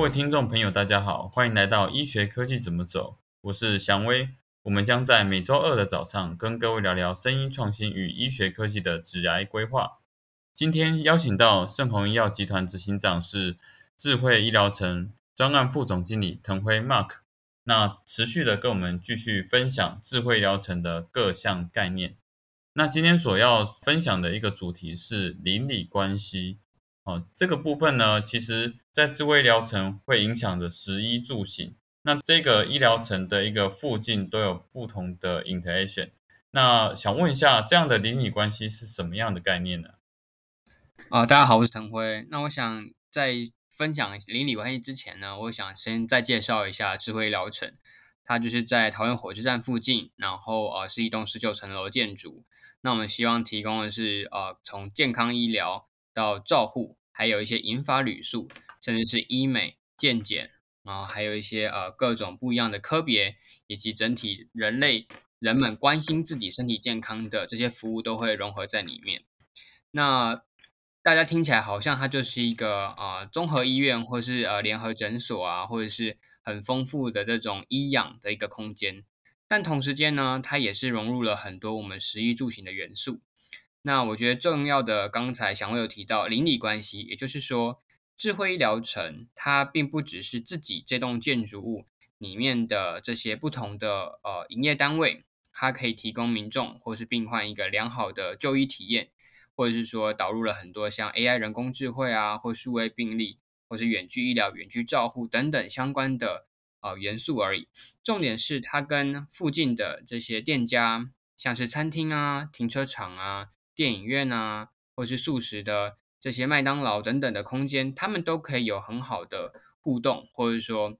各位听众朋友，大家好，欢迎来到医学科技怎么走，我是祥威。我们将在每周二的早上跟各位聊聊声音创新与医学科技的致癌规划。今天邀请到盛虹医药集团执行长是智慧医疗城专案副总经理滕辉 Mark，那持续的跟我们继续分享智慧疗程的各项概念。那今天所要分享的一个主题是邻里关系。哦，这个部分呢，其实在智慧医疗城会影响的食衣住行。那这个医疗城的一个附近都有不同的 interaction。那想问一下，这样的邻里关系是什么样的概念呢？啊，大家好，我是腾辉。那我想在分享邻里关系之前呢，我想先再介绍一下智慧医疗城。它就是在桃园火车站附近，然后呃是一栋十九层楼建筑。那我们希望提供的是呃从健康医疗到照护，还有一些银发旅宿，甚至是医美、健检，然后还有一些呃各种不一样的科别，以及整体人类人们关心自己身体健康的这些服务都会融合在里面。那大家听起来好像它就是一个啊综合医院，或是呃联合诊所啊，或者是。很丰富的这种医养的一个空间，但同时间呢，它也是融入了很多我们食衣住行的元素。那我觉得重要的，刚才祥威有提到邻里关系，也就是说，智慧医疗城它并不只是自己这栋建筑物里面的这些不同的呃营业单位，它可以提供民众或是病患一个良好的就医体验，或者是说导入了很多像 AI 人工智慧啊，或数位病历。或是远距医疗、远距照护等等相关的呃元素而已。重点是它跟附近的这些店家，像是餐厅啊、停车场啊、电影院啊，或是素食的这些麦当劳等等的空间，他们都可以有很好的互动，或者说，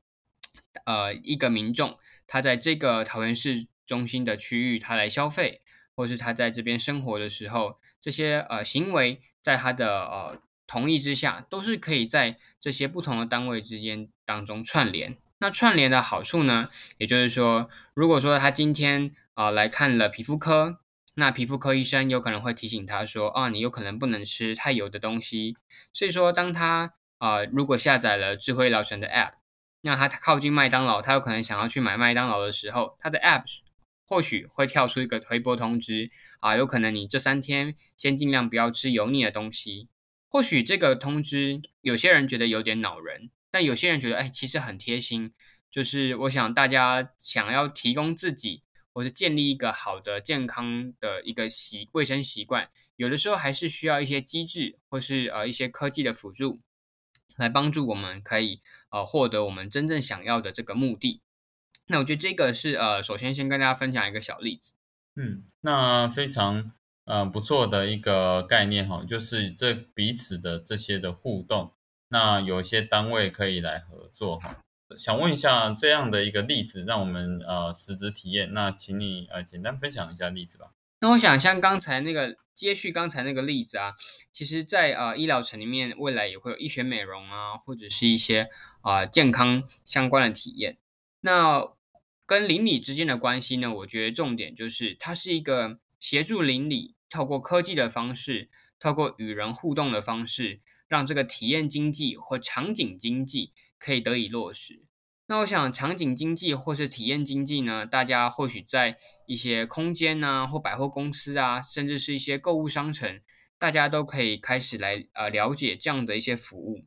呃，一个民众他在这个桃园市中心的区域，他来消费，或是他在这边生活的时候，这些呃行为在他的呃。同意之下，都是可以在这些不同的单位之间当中串联。那串联的好处呢，也就是说，如果说他今天啊来看了皮肤科，那皮肤科医生有可能会提醒他说，啊，你有可能不能吃太油的东西。所以说，当他啊如果下载了智慧疗程的 App，那他靠近麦当劳，他有可能想要去买麦当劳的时候，他的 App 或许会跳出一个推播通知，啊，有可能你这三天先尽量不要吃油腻的东西。或许这个通知有些人觉得有点恼人，但有些人觉得，哎，其实很贴心。就是我想大家想要提供自己，或是建立一个好的健康的一个习卫生习惯，有的时候还是需要一些机制，或是呃一些科技的辅助，来帮助我们可以呃获得我们真正想要的这个目的。那我觉得这个是呃，首先先跟大家分享一个小例子。嗯，那非常。嗯，不错的一个概念哈，就是这彼此的这些的互动，那有一些单位可以来合作哈。想问一下这样的一个例子，让我们呃实质体验，那请你呃简单分享一下例子吧。那我想像刚才那个接续刚才那个例子啊，其实在呃医疗城里面，未来也会有医学美容啊，或者是一些啊健康相关的体验。那跟邻里之间的关系呢，我觉得重点就是它是一个协助邻里。透过科技的方式，透过与人互动的方式，让这个体验经济或场景经济可以得以落实。那我想，场景经济或是体验经济呢？大家或许在一些空间啊，或百货公司啊，甚至是一些购物商城，大家都可以开始来呃了解这样的一些服务。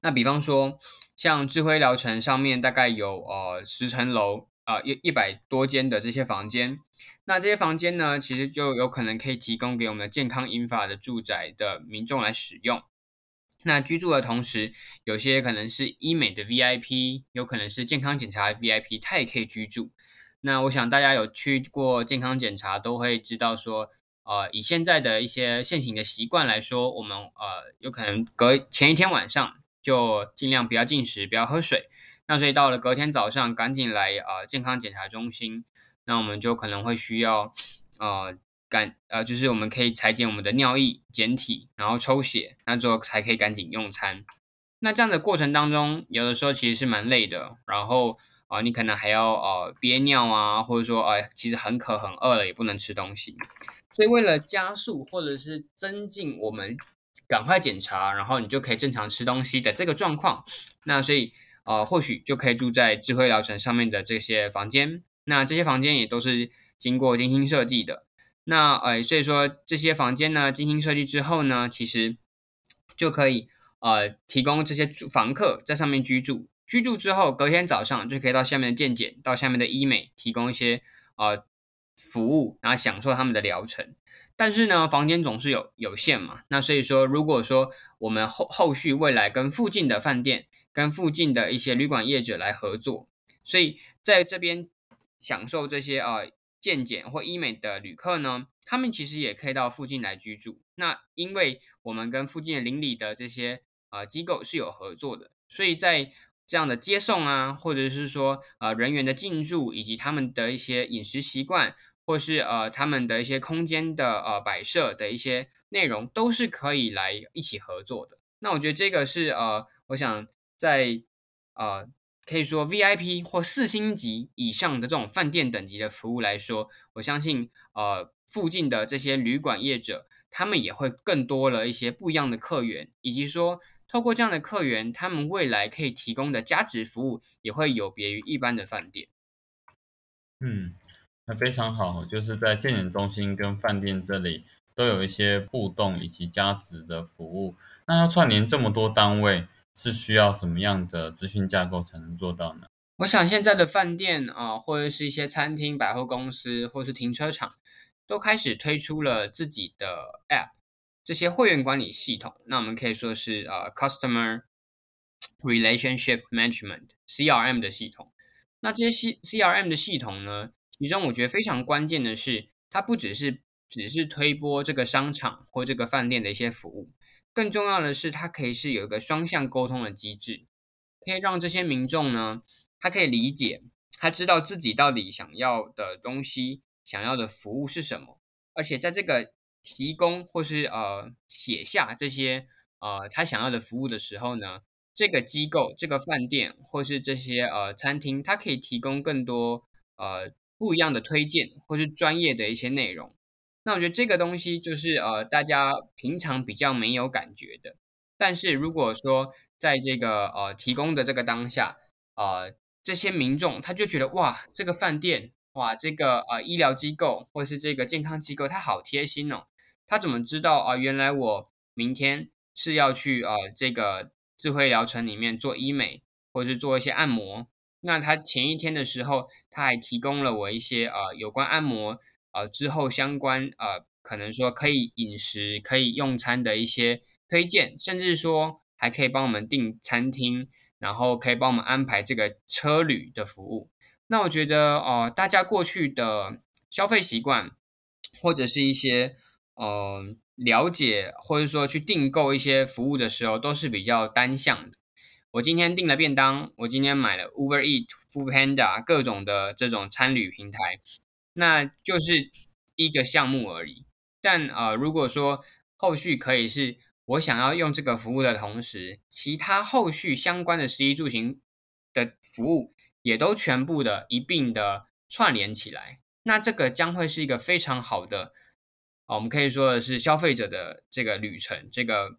那比方说，像智慧疗程上面大概有呃十层楼。啊，一一百多间的这些房间，那这些房间呢，其实就有可能可以提供给我们健康银发的住宅的民众来使用。那居住的同时，有些可能是医美的 VIP，有可能是健康检查 VIP，它也可以居住。那我想大家有去过健康检查，都会知道说，呃，以现在的一些现行的习惯来说，我们呃有可能隔前一天晚上就尽量不要进食，不要喝水。那所以到了隔天早上，赶紧来呃健康检查中心，那我们就可能会需要呃赶呃就是我们可以裁剪我们的尿液检体，然后抽血，那之后才可以赶紧用餐。那这样的过程当中，有的时候其实是蛮累的，然后啊你可能还要呃憋尿啊，或者说呃其实很渴很饿了也不能吃东西。所以为了加速或者是增进我们赶快检查，然后你就可以正常吃东西的这个状况。那所以呃，或许就可以住在智慧疗程上面的这些房间。那这些房间也都是经过精心设计的。那呃，所以说这些房间呢，精心设计之后呢，其实就可以呃提供这些住房客在上面居住。居住之后，隔天早上就可以到下面的健检，到下面的医美提供一些呃服务，然后享受他们的疗程。但是呢，房间总是有有限嘛。那所以说，如果说我们后后续未来跟附近的饭店、跟附近的一些旅馆业者来合作，所以在这边享受这些呃健检或医美的旅客呢，他们其实也可以到附近来居住。那因为我们跟附近的邻里的这些呃机构是有合作的，所以在这样的接送啊，或者是说呃人员的进驻以及他们的一些饮食习惯。或是呃，他们的一些空间的呃摆设的一些内容，都是可以来一起合作的。那我觉得这个是呃，我想在呃，可以说 VIP 或四星级以上的这种饭店等级的服务来说，我相信呃，附近的这些旅馆业者，他们也会更多了一些不一样的客源，以及说透过这样的客源，他们未来可以提供的价值服务也会有别于一般的饭店。嗯。那非常好，就是在健检中心跟饭店这里都有一些互动以及加值的服务。那要串联这么多单位，是需要什么样的资讯架构才能做到呢？我想现在的饭店啊，或者是一些餐厅、百货公司，或是停车场，都开始推出了自己的 App，这些会员管理系统。那我们可以说是呃 Customer Relationship Management（CRM） 的系统。那这些 C CRM 的系统呢？其中我觉得非常关键的是，它不只是只是推播这个商场或这个饭店的一些服务，更重要的是，它可以是有一个双向沟通的机制，可以让这些民众呢，他可以理解，他知道自己到底想要的东西、想要的服务是什么，而且在这个提供或是呃写下这些呃他想要的服务的时候呢，这个机构、这个饭店或是这些呃餐厅，它可以提供更多呃。不一样的推荐，或是专业的一些内容，那我觉得这个东西就是呃，大家平常比较没有感觉的。但是如果说在这个呃提供的这个当下，呃，这些民众他就觉得哇，这个饭店，哇，这个呃医疗机构或是这个健康机构，他好贴心哦。他怎么知道啊？原来我明天是要去呃这个智慧疗程里面做医美，或者是做一些按摩。那他前一天的时候，他还提供了我一些呃有关按摩呃之后相关呃可能说可以饮食可以用餐的一些推荐，甚至说还可以帮我们订餐厅，然后可以帮我们安排这个车旅的服务。那我觉得哦，大家过去的消费习惯或者是一些呃了解或者说去订购一些服务的时候，都是比较单向的。我今天订了便当，我今天买了 Uber Eat、Food Panda 各种的这种餐旅平台，那就是一个项目而已。但呃，如果说后续可以是我想要用这个服务的同时，其他后续相关的食衣住行的服务也都全部的一并的串联起来，那这个将会是一个非常好的，我们可以说的是消费者的这个旅程，这个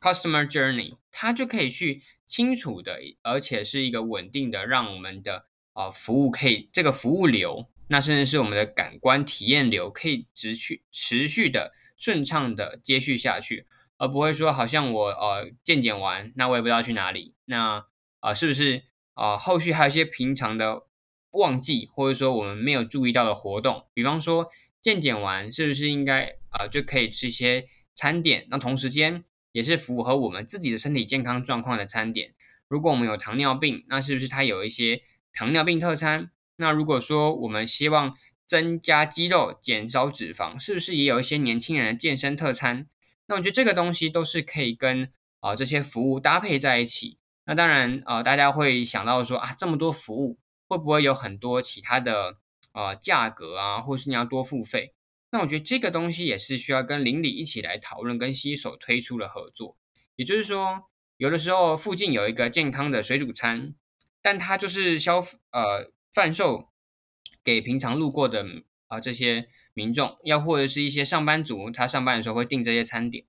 Customer Journey，它就可以去。清楚的，而且是一个稳定的，让我们的啊服务可以这个服务流，那甚至是我们的感官体验流，可以持续持续的顺畅的接续下去，而不会说好像我呃健检完，那我也不知道去哪里，那啊是不是啊后续还有一些平常的忘记，或者说我们没有注意到的活动，比方说健检完是不是应该啊就可以吃一些餐点，那同时间。也是符合我们自己的身体健康状况的餐点。如果我们有糖尿病，那是不是它有一些糖尿病特餐？那如果说我们希望增加肌肉、减少脂肪，是不是也有一些年轻人的健身特餐？那我觉得这个东西都是可以跟啊这些服务搭配在一起。那当然啊，大家会想到说啊，这么多服务会不会有很多其他的啊价格啊，或是你要多付费？那我觉得这个东西也是需要跟邻里一起来讨论，跟携手推出的合作。也就是说，有的时候附近有一个健康的水煮餐，但它就是消呃贩售给平常路过的啊这些民众，要或者是一些上班族，他上班的时候会订这些餐点。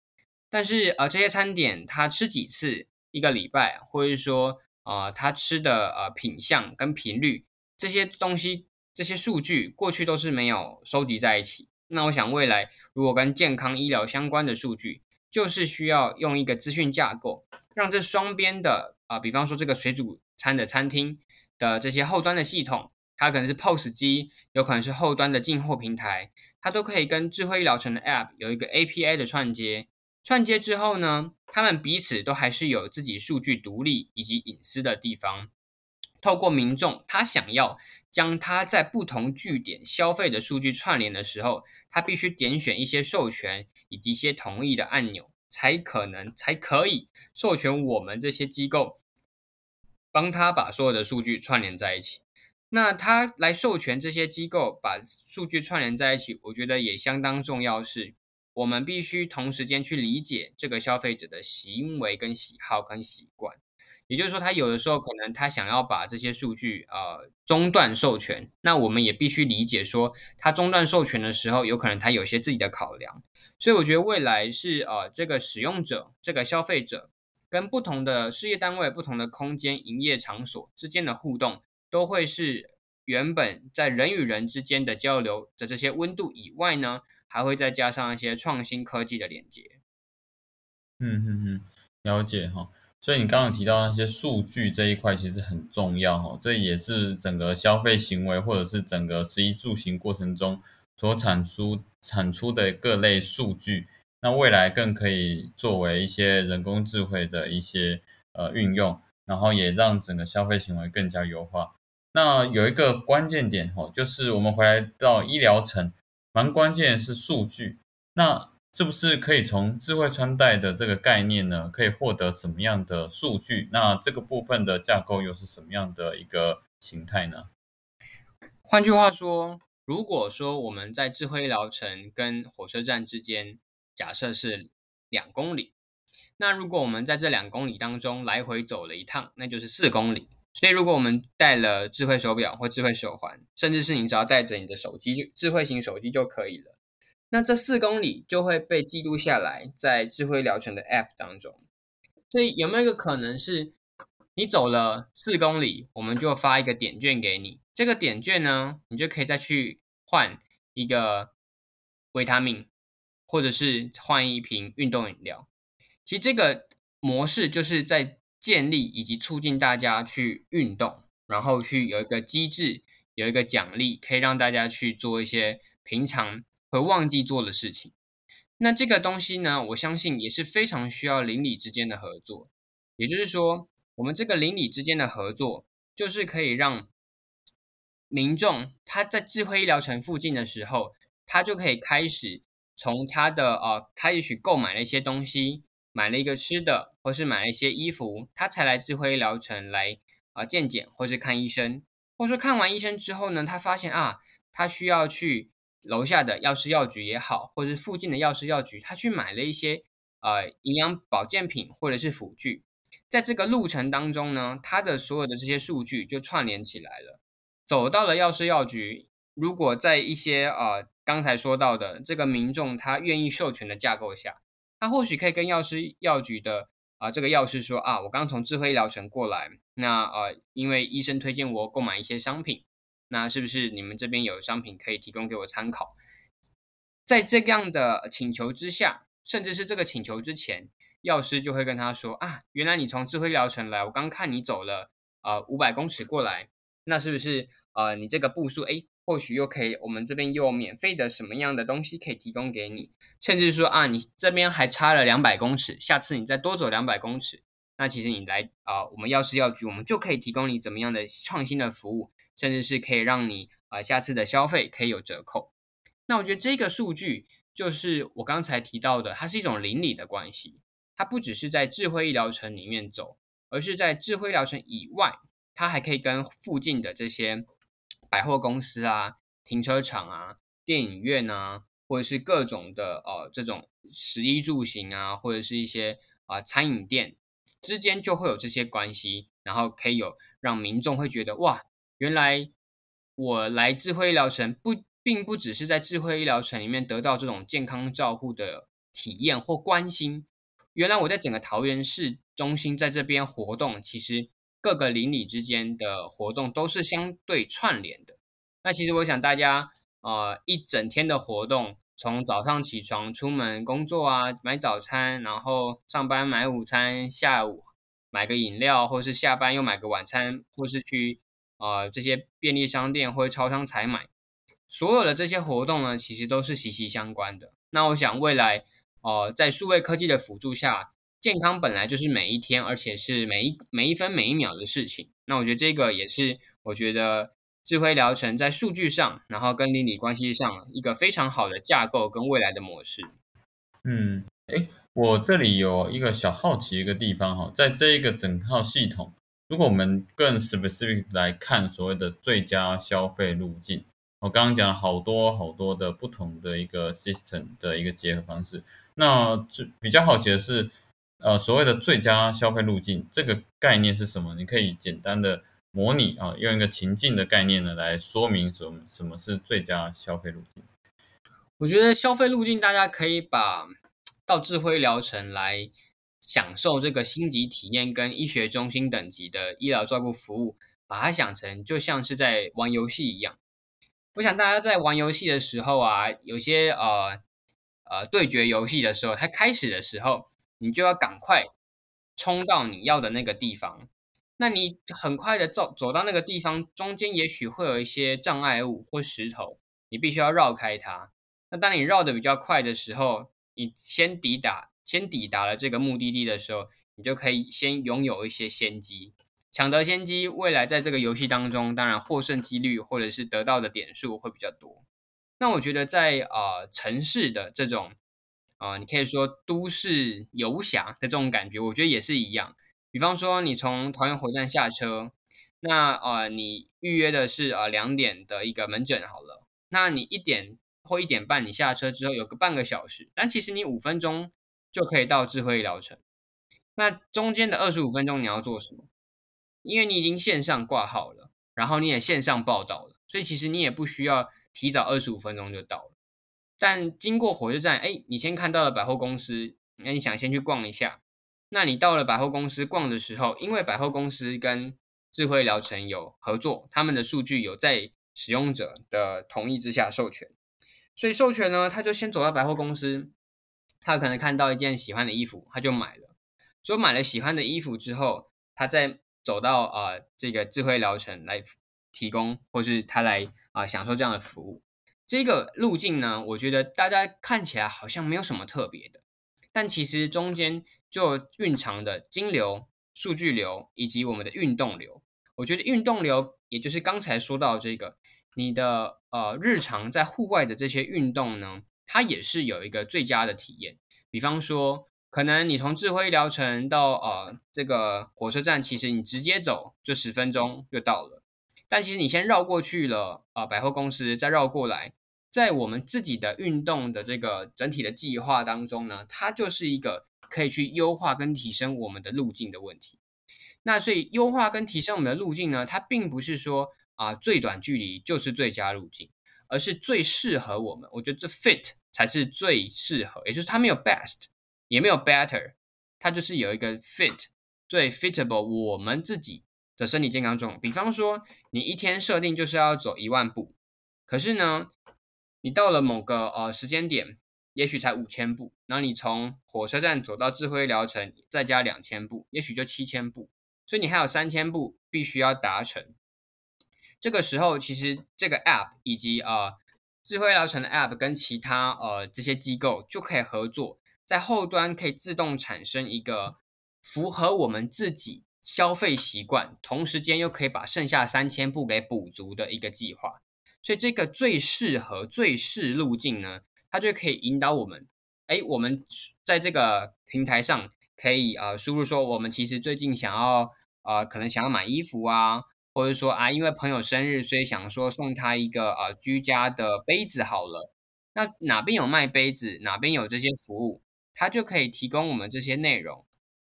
但是呃，这些餐点他吃几次一个礼拜，或者是说啊，他吃的呃品相跟频率这些东西，这些数据过去都是没有收集在一起。那我想未来如果跟健康医疗相关的数据，就是需要用一个资讯架构，让这双边的啊，比方说这个水煮餐的餐厅的这些后端的系统。它可能是 POS 机，有可能是后端的进货平台，它都可以跟智慧医疗城的 App 有一个 API 的串接。串接之后呢，他们彼此都还是有自己数据独立以及隐私的地方。透过民众他想要将他在不同据点消费的数据串联的时候，他必须点选一些授权以及一些同意的按钮，才可能才可以授权我们这些机构帮他把所有的数据串联在一起。那他来授权这些机构把数据串联在一起，我觉得也相当重要。是，我们必须同时间去理解这个消费者的行为、跟喜好、跟习惯。也就是说，他有的时候可能他想要把这些数据呃中断授权，那我们也必须理解说，他中断授权的时候，有可能他有些自己的考量。所以，我觉得未来是呃这个使用者、这个消费者跟不同的事业单位、不同的空间营业场所之间的互动。都会是原本在人与人之间的交流的这些温度以外呢，还会再加上一些创新科技的连接。嗯嗯嗯，了解哈。所以你刚刚提到那些数据这一块其实很重要哈，这也是整个消费行为或者是整个食衣住行过程中所产出产出的各类数据，那未来更可以作为一些人工智慧的一些呃运用，然后也让整个消费行为更加优化。那有一个关键点哈，就是我们回来到医疗层，蛮关键的是数据。那是不是可以从智慧穿戴的这个概念呢，可以获得什么样的数据？那这个部分的架构又是什么样的一个形态呢？换句话说，如果说我们在智慧医疗城跟火车站之间，假设是两公里，那如果我们在这两公里当中来回走了一趟，那就是四公里。所以，如果我们带了智慧手表或智慧手环，甚至是你只要带着你的手机，就智慧型手机就可以了。那这四公里就会被记录下来在智慧疗程的 App 当中。所以，有没有一个可能是，你走了四公里，我们就发一个点券给你？这个点券呢，你就可以再去换一个维他命，或者是换一瓶运动饮料。其实这个模式就是在。建立以及促进大家去运动，然后去有一个机制，有一个奖励，可以让大家去做一些平常会忘记做的事情。那这个东西呢，我相信也是非常需要邻里之间的合作。也就是说，我们这个邻里之间的合作，就是可以让民众他在智慧医疗城附近的时候，他就可以开始从他的呃开始购买了一些东西。买了一个吃的，或是买了一些衣服，他才来智慧医疗城来啊健检，或是看医生，或者说看完医生之后呢，他发现啊，他需要去楼下的药师药局也好，或是附近的药师药局，他去买了一些呃营养保健品或者是辅具，在这个路程当中呢，他的所有的这些数据就串联起来了，走到了药师药局，如果在一些呃刚才说到的这个民众他愿意授权的架构下。他或许可以跟药师药局的啊这个药师说啊，我刚从智慧医疗城过来，那呃因为医生推荐我购买一些商品，那是不是你们这边有商品可以提供给我参考？在这样的请求之下，甚至是这个请求之前，药师就会跟他说啊，原来你从智慧疗城来，我刚看你走了呃五百公尺过来，那是不是呃你这个步数哎？或许又可以，我们这边又有免费的什么样的东西可以提供给你，甚至说啊，你这边还差了两百公尺，下次你再多走两百公尺，那其实你来啊，我们药师药局，我们就可以提供你怎么样的创新的服务，甚至是可以让你啊下次的消费可以有折扣。那我觉得这个数据就是我刚才提到的，它是一种邻里的关系，它不只是在智慧医疗城里面走，而是在智慧疗城以外，它还可以跟附近的这些。百货公司啊，停车场啊，电影院啊，或者是各种的呃这种食衣住行啊，或者是一些啊餐饮店之间就会有这些关系，然后可以有让民众会觉得哇，原来我来智慧医疗城不并不只是在智慧医疗城里面得到这种健康照护的体验或关心，原来我在整个桃园市中心在这边活动，其实各个邻里之间的活动都是相对串联的。那其实我想大家呃一整天的活动，从早上起床出门工作啊，买早餐，然后上班买午餐，下午买个饮料，或是下班又买个晚餐，或是去呃这些便利商店或超商采买，所有的这些活动呢，其实都是息息相关的。那我想未来。哦，在数位科技的辅助下，健康本来就是每一天，而且是每一每一分每一秒的事情。那我觉得这个也是，我觉得智慧疗程在数据上，然后跟邻里关系上一个非常好的架构跟未来的模式。嗯，哎，我这里有一个小好奇一个地方哈，在这一个整套系统，如果我们更 specific 来看所谓的最佳消费路径，我刚刚讲了好多好多的不同的一个 system 的一个结合方式。那最比较好奇的是，呃，所谓的最佳消费路径这个概念是什么？你可以简单的模拟啊，用一个情境的概念呢来说明什么什么是最佳消费路径。我觉得消费路径大家可以把到智慧疗程来享受这个星级体验跟医学中心等级的医疗照顾服务，把它想成就像是在玩游戏一样。我想大家在玩游戏的时候啊，有些呃。呃，对决游戏的时候，它开始的时候，你就要赶快冲到你要的那个地方。那你很快的走走到那个地方，中间也许会有一些障碍物或石头，你必须要绕开它。那当你绕的比较快的时候，你先抵达，先抵达了这个目的地的时候，你就可以先拥有一些先机，抢得先机。未来在这个游戏当中，当然获胜几率或者是得到的点数会比较多。那我觉得在呃城市的这种啊，你可以说都市游侠的这种感觉，我觉得也是一样。比方说，你从桃园火车站下车，那呃你预约的是呃两点的一个门诊好了，那你一点或一点半你下车之后有个半个小时，但其实你五分钟就可以到智慧医疗城。那中间的二十五分钟你要做什么？因为你已经线上挂号了，然后你也线上报道了，所以其实你也不需要。提早二十五分钟就到了，但经过火车站，哎，你先看到了百货公司，那你想先去逛一下。那你到了百货公司逛的时候，因为百货公司跟智慧疗程有合作，他们的数据有在使用者的同意之下授权，所以授权呢，他就先走到百货公司，他可能看到一件喜欢的衣服，他就买了。所以买了喜欢的衣服之后，他再走到啊这个智慧疗程来提供，或是他来。啊，享受这样的服务，这个路径呢，我觉得大家看起来好像没有什么特别的，但其实中间就蕴藏的金流、数据流以及我们的运动流。我觉得运动流，也就是刚才说到这个，你的呃日常在户外的这些运动呢，它也是有一个最佳的体验。比方说，可能你从智慧疗程到呃这个火车站，其实你直接走就十分钟就到了。但其实你先绕过去了啊，百货公司再绕过来，在我们自己的运动的这个整体的计划当中呢，它就是一个可以去优化跟提升我们的路径的问题。那所以优化跟提升我们的路径呢，它并不是说啊最短距离就是最佳路径，而是最适合我们。我觉得这 fit 才是最适合，也就是它没有 best，也没有 better，它就是有一个 fit 最 fitable 我们自己。的身体健康中，比方说，你一天设定就是要走一万步，可是呢，你到了某个呃时间点，也许才五千步，然后你从火车站走到智慧疗程，再加两千步，也许就七千步，所以你还有三千步必须要达成。这个时候，其实这个 App 以及呃智慧疗程的 App 跟其他呃这些机构就可以合作，在后端可以自动产生一个符合我们自己。消费习惯，同时间又可以把剩下三千步给补足的一个计划，所以这个最适合、最适路径呢，它就可以引导我们。哎，我们在这个平台上可以呃输入说，我们其实最近想要呃可能想要买衣服啊，或者说啊因为朋友生日，所以想说送他一个呃居家的杯子好了。那哪边有卖杯子，哪边有这些服务，它就可以提供我们这些内容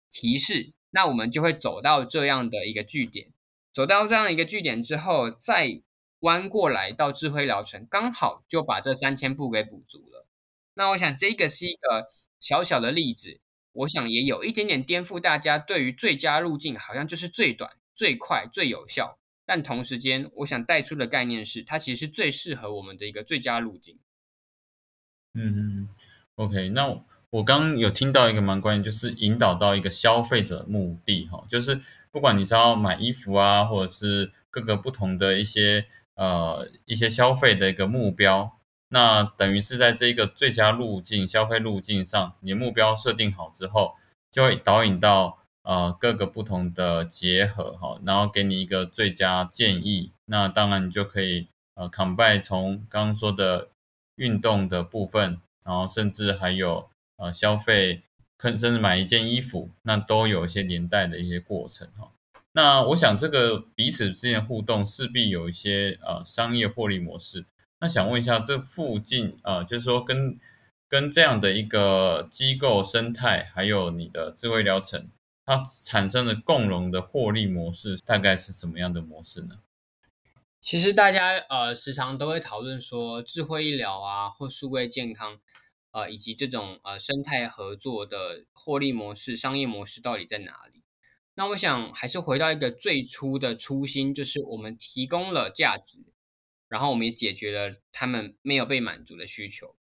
提示。那我们就会走到这样的一个据点，走到这样一个据点之后，再弯过来到智慧疗程，刚好就把这三千步给补足了。那我想这个是一个小小的例子，我想也有一点点颠覆大家对于最佳路径，好像就是最短、最快、最有效。但同时间，我想带出的概念是，它其实是最适合我们的一个最佳路径。嗯嗯，OK，那我刚刚有听到一个蛮关键，就是引导到一个消费者目的哈，就是不管你是要买衣服啊，或者是各个不同的一些呃一些消费的一个目标，那等于是在这个最佳路径消费路径上，你的目标设定好之后，就会导引到呃各个不同的结合哈，然后给你一个最佳建议。那当然你就可以呃 combine 从刚刚说的。运动的部分，然后甚至还有呃消费，甚至买一件衣服，那都有一些连带的一些过程哈。那我想这个彼此之间互动势必有一些呃商业获利模式。那想问一下，这附近呃就是说跟跟这样的一个机构生态，还有你的智慧疗程，它产生的共荣的获利模式，大概是什么样的模式呢？其实大家呃时常都会讨论说，智慧医疗啊，或数位健康，呃，以及这种呃生态合作的获利模式、商业模式到底在哪里？那我想还是回到一个最初的初心，就是我们提供了价值，然后我们也解决了他们没有被满足的需求。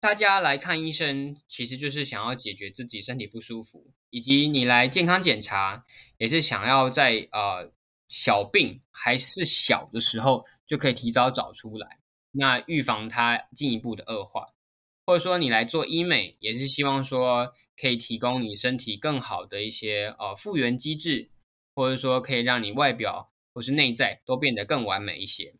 大家来看医生，其实就是想要解决自己身体不舒服，以及你来健康检查，也是想要在呃。小病还是小的时候，就可以提早找出来，那预防它进一步的恶化，或者说你来做医美，也是希望说可以提供你身体更好的一些呃复原机制，或者说可以让你外表或是内在都变得更完美一些。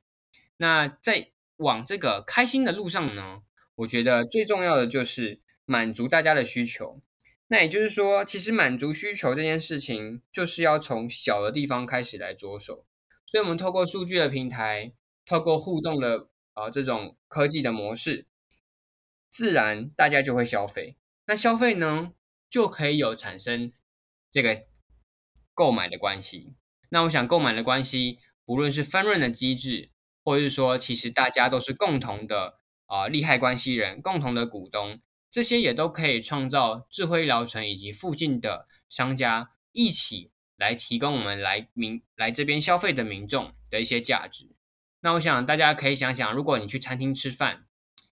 那在往这个开心的路上呢，我觉得最重要的就是满足大家的需求。那也就是说，其实满足需求这件事情，就是要从小的地方开始来着手。所以，我们透过数据的平台，透过互动的啊这种科技的模式，自然大家就会消费。那消费呢，就可以有产生这个购买的关系。那我想，购买的关系，不论是分润的机制，或者是说，其实大家都是共同的啊利害关系人，共同的股东。这些也都可以创造智慧疗程以及附近的商家一起来提供我们来民来这边消费的民众的一些价值。那我想大家可以想想，如果你去餐厅吃饭，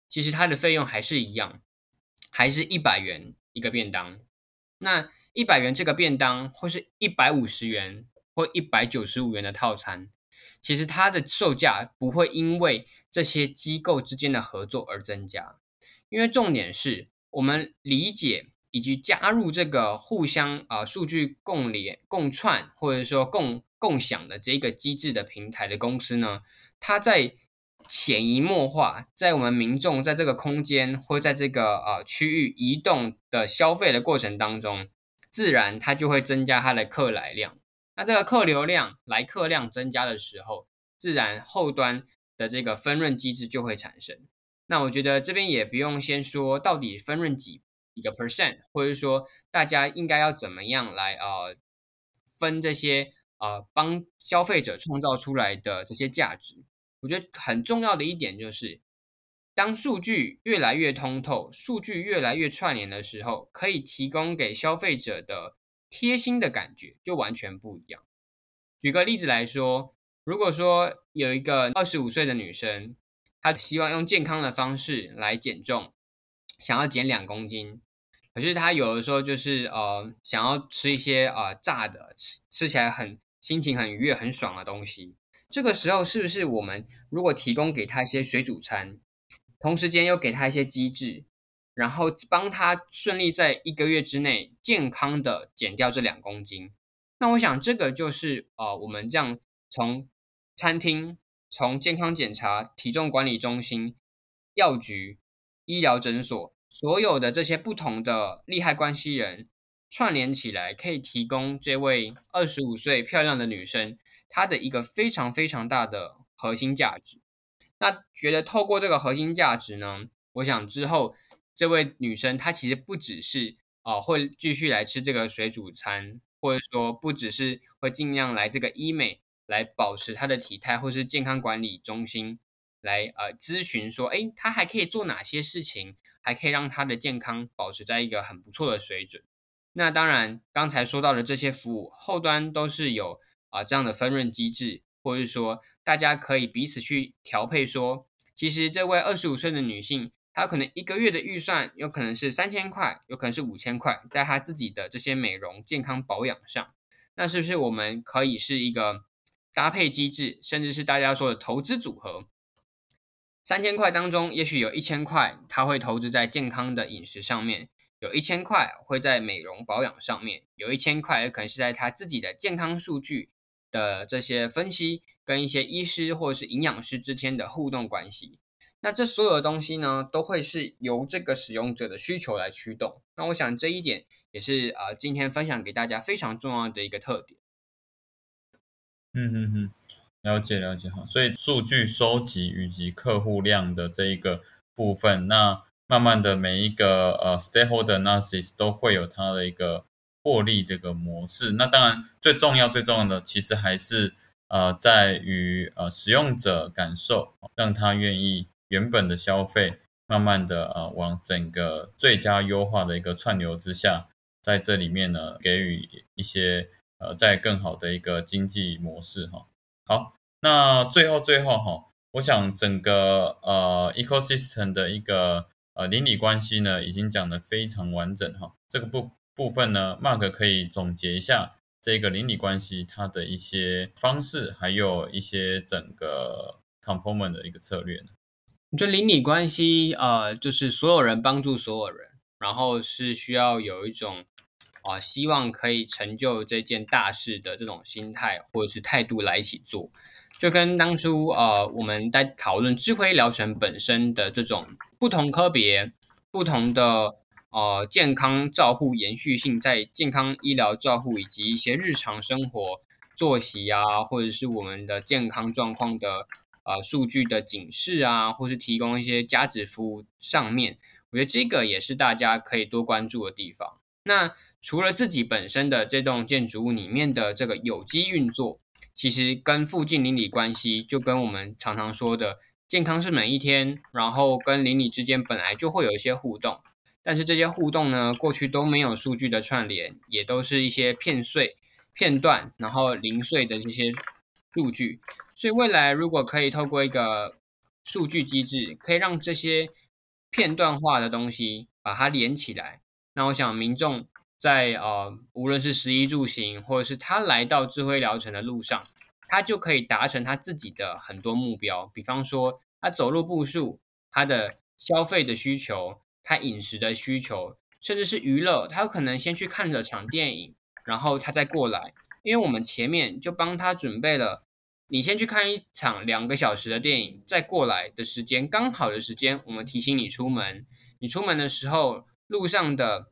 其实它的费用还是一样，还是一百元一个便当。那一百元这个便当，或是一百五十元或一百九十五元的套餐，其实它的售价不会因为这些机构之间的合作而增加。因为重点是我们理解以及加入这个互相啊数据共联共串或者说共共享的这个机制的平台的公司呢，它在潜移默化，在我们民众在这个空间或在这个呃区域移动的消费的过程当中，自然它就会增加它的客来量。那这个客流量来客量增加的时候，自然后端的这个分润机制就会产生。那我觉得这边也不用先说到底分润几一个 percent，或者说大家应该要怎么样来呃分这些呃帮消费者创造出来的这些价值。我觉得很重要的一点就是，当数据越来越通透，数据越来越串联的时候，可以提供给消费者的贴心的感觉就完全不一样。举个例子来说，如果说有一个二十五岁的女生。她希望用健康的方式来减重，想要减两公斤，可是她有的时候就是呃想要吃一些呃炸的，吃吃起来很心情很愉悦、很爽的东西。这个时候是不是我们如果提供给他一些水煮餐，同时间又给他一些机制，然后帮他顺利在一个月之内健康的减掉这两公斤？那我想这个就是呃我们这样从餐厅。从健康检查、体重管理中心、药局、医疗诊所，所有的这些不同的利害关系人串联起来，可以提供这位二十五岁漂亮的女生它的一个非常非常大的核心价值。那觉得透过这个核心价值呢，我想之后这位女生她其实不只是啊会继续来吃这个水煮餐，或者说不只是会尽量来这个医美。来保持她的体态，或是健康管理中心来呃咨询说，哎，他还可以做哪些事情，还可以让他的健康保持在一个很不错的水准。那当然，刚才说到的这些服务后端都是有啊这样的分润机制，或者是说大家可以彼此去调配。说其实这位二十五岁的女性，她可能一个月的预算有可能是三千块，有可能是五千块，在她自己的这些美容健康保养上，那是不是我们可以是一个搭配机制，甚至是大家说的投资组合？三千块当中，也许有一千块，她会投资在健康的饮食上面。有一千块会在美容保养上面，有一千块可能是在他自己的健康数据的这些分析，跟一些医师或者是营养师之间的互动关系。那这所有的东西呢，都会是由这个使用者的需求来驱动。那我想这一点也是呃今天分享给大家非常重要的一个特点。嗯嗯嗯，了解了解哈。所以数据收集以及客户量的这一个部分，那。慢慢的，每一个呃 stakeholder analysis 都会有它的一个获利这个模式。那当然，最重要最重要的其实还是呃在于呃使用者感受，让他愿意原本的消费，慢慢的呃往整个最佳优化的一个串流之下，在这里面呢给予一些呃在更好的一个经济模式哈。好，那最后最后哈，我想整个呃 ecosystem 的一个。呃，邻里关系呢，已经讲得非常完整哈。这个部部分呢，Mark 可以总结一下这个邻里关系它的一些方式，还有一些整个 component 的一个策略呢。我觉得邻里关系，呃，就是所有人帮助所有人，然后是需要有一种啊，希望可以成就这件大事的这种心态或者是态度来一起做。就跟当初呃我们在讨论智慧疗程本身的这种不同科别、不同的呃健康照护延续性，在健康医疗照护以及一些日常生活作息啊，或者是我们的健康状况的呃数据的警示啊，或是提供一些价值服务上面，我觉得这个也是大家可以多关注的地方。那除了自己本身的这栋建筑物里面的这个有机运作。其实跟附近邻里关系，就跟我们常常说的健康是每一天，然后跟邻里之间本来就会有一些互动，但是这些互动呢，过去都没有数据的串联，也都是一些片碎、片段，然后零碎的这些数据。所以未来如果可以透过一个数据机制，可以让这些片段化的东西把它连起来，那我想民众。在呃，无论是食衣住行，或者是他来到智慧疗程的路上，他就可以达成他自己的很多目标。比方说，他走路步数，他的消费的需求，他饮食的需求，甚至是娱乐，他有可能先去看了场电影，然后他再过来，因为我们前面就帮他准备了，你先去看一场两个小时的电影，再过来的时间刚好的时间，我们提醒你出门，你出门的时候路上的。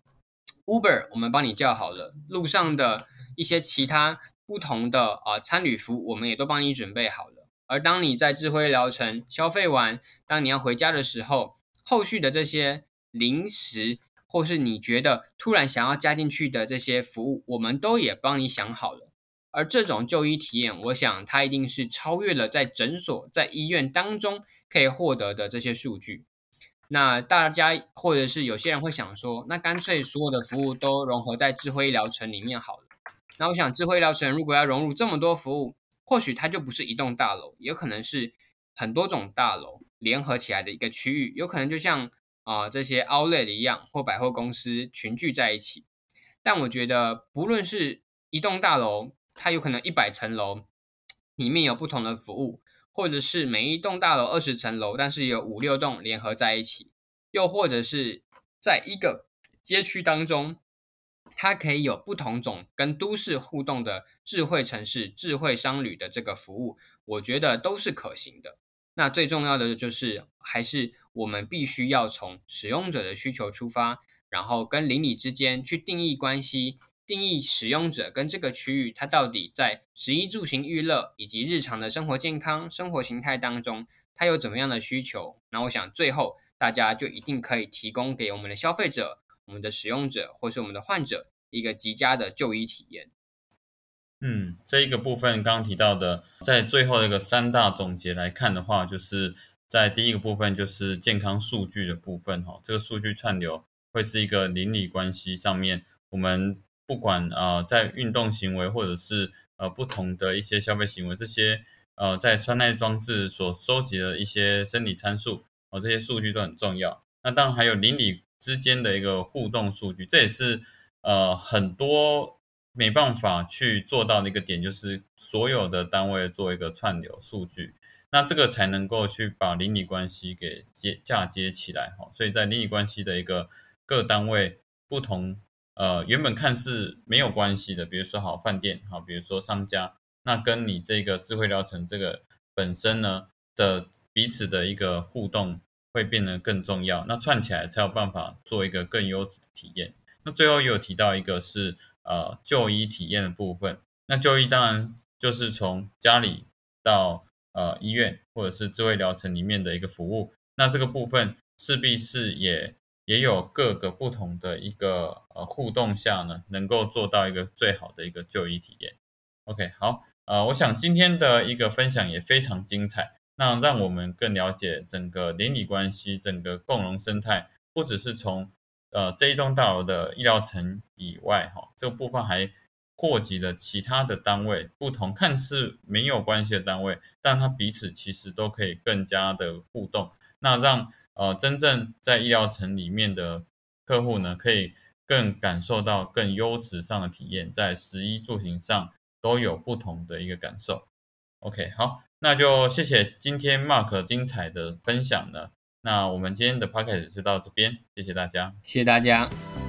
Uber，我们帮你叫好了。路上的一些其他不同的啊餐旅服务，我们也都帮你准备好了。而当你在智慧疗程消费完，当你要回家的时候，后续的这些零食，或是你觉得突然想要加进去的这些服务，我们都也帮你想好了。而这种就医体验，我想它一定是超越了在诊所、在医院当中可以获得的这些数据。那大家或者是有些人会想说，那干脆所有的服务都融合在智慧医疗城里面好了。那我想，智慧医疗城如果要融入这么多服务，或许它就不是一栋大楼，也可能是很多种大楼联合起来的一个区域，有可能就像啊这些 Outlet 一样，或百货公司群聚在一起。但我觉得，不论是一栋大楼，它有可能一百层楼，里面有不同的服务。或者是每一栋大楼二十层楼，但是有五六栋联合在一起，又或者是在一个街区当中，它可以有不同种跟都市互动的智慧城市、智慧商旅的这个服务，我觉得都是可行的。那最重要的就是，还是我们必须要从使用者的需求出发，然后跟邻里之间去定义关系。定义使用者跟这个区域，它到底在食衣住行娱乐以及日常的生活健康生活形态当中，它有怎么样的需求？那我想最后大家就一定可以提供给我们的消费者、我们的使用者或是我们的患者一个极佳的就医体验。嗯，这一个部分刚刚提到的，在最后一个三大总结来看的话，就是在第一个部分就是健康数据的部分哈，这个数据串流会是一个邻里关系上面，我们不管啊在运动行为或者是呃不同的一些消费行为，这些呃在穿戴装置所收集的一些生理参数哦，这些数据都很重要。那当然还有邻里之间的一个互动数据，这也是呃很多没办法去做到的一个点，就是所有的单位做一个串流数据。那这个才能够去把邻里关系给接嫁接起来哈，所以在邻里关系的一个各单位不同，呃，原本看似没有关系的，比如说好饭店，好，比如说商家，那跟你这个智慧疗程这个本身呢的彼此的一个互动会变得更重要，那串起来才有办法做一个更优质的体验。那最后也有提到一个是呃就医体验的部分，那就医当然就是从家里到呃，医院或者是智慧疗程里面的一个服务，那这个部分势必是也也有各个不同的一个呃互动下呢，能够做到一个最好的一个就医体验。OK，好，呃，我想今天的一个分享也非常精彩，那让我们更了解整个邻里关系、整个共荣生态，不只是从呃这一栋大楼的医疗层以外，哈，这个部分还。扩及了其他的单位，不同看似没有关系的单位，但它彼此其实都可以更加的互动，那让呃真正在医疗城里面的客户呢，可以更感受到更优质上的体验，在食衣住行上都有不同的一个感受。OK，好，那就谢谢今天 Mark 精彩的分享呢。那我们今天的 Podcast 就到这边，谢谢大家，谢谢大家。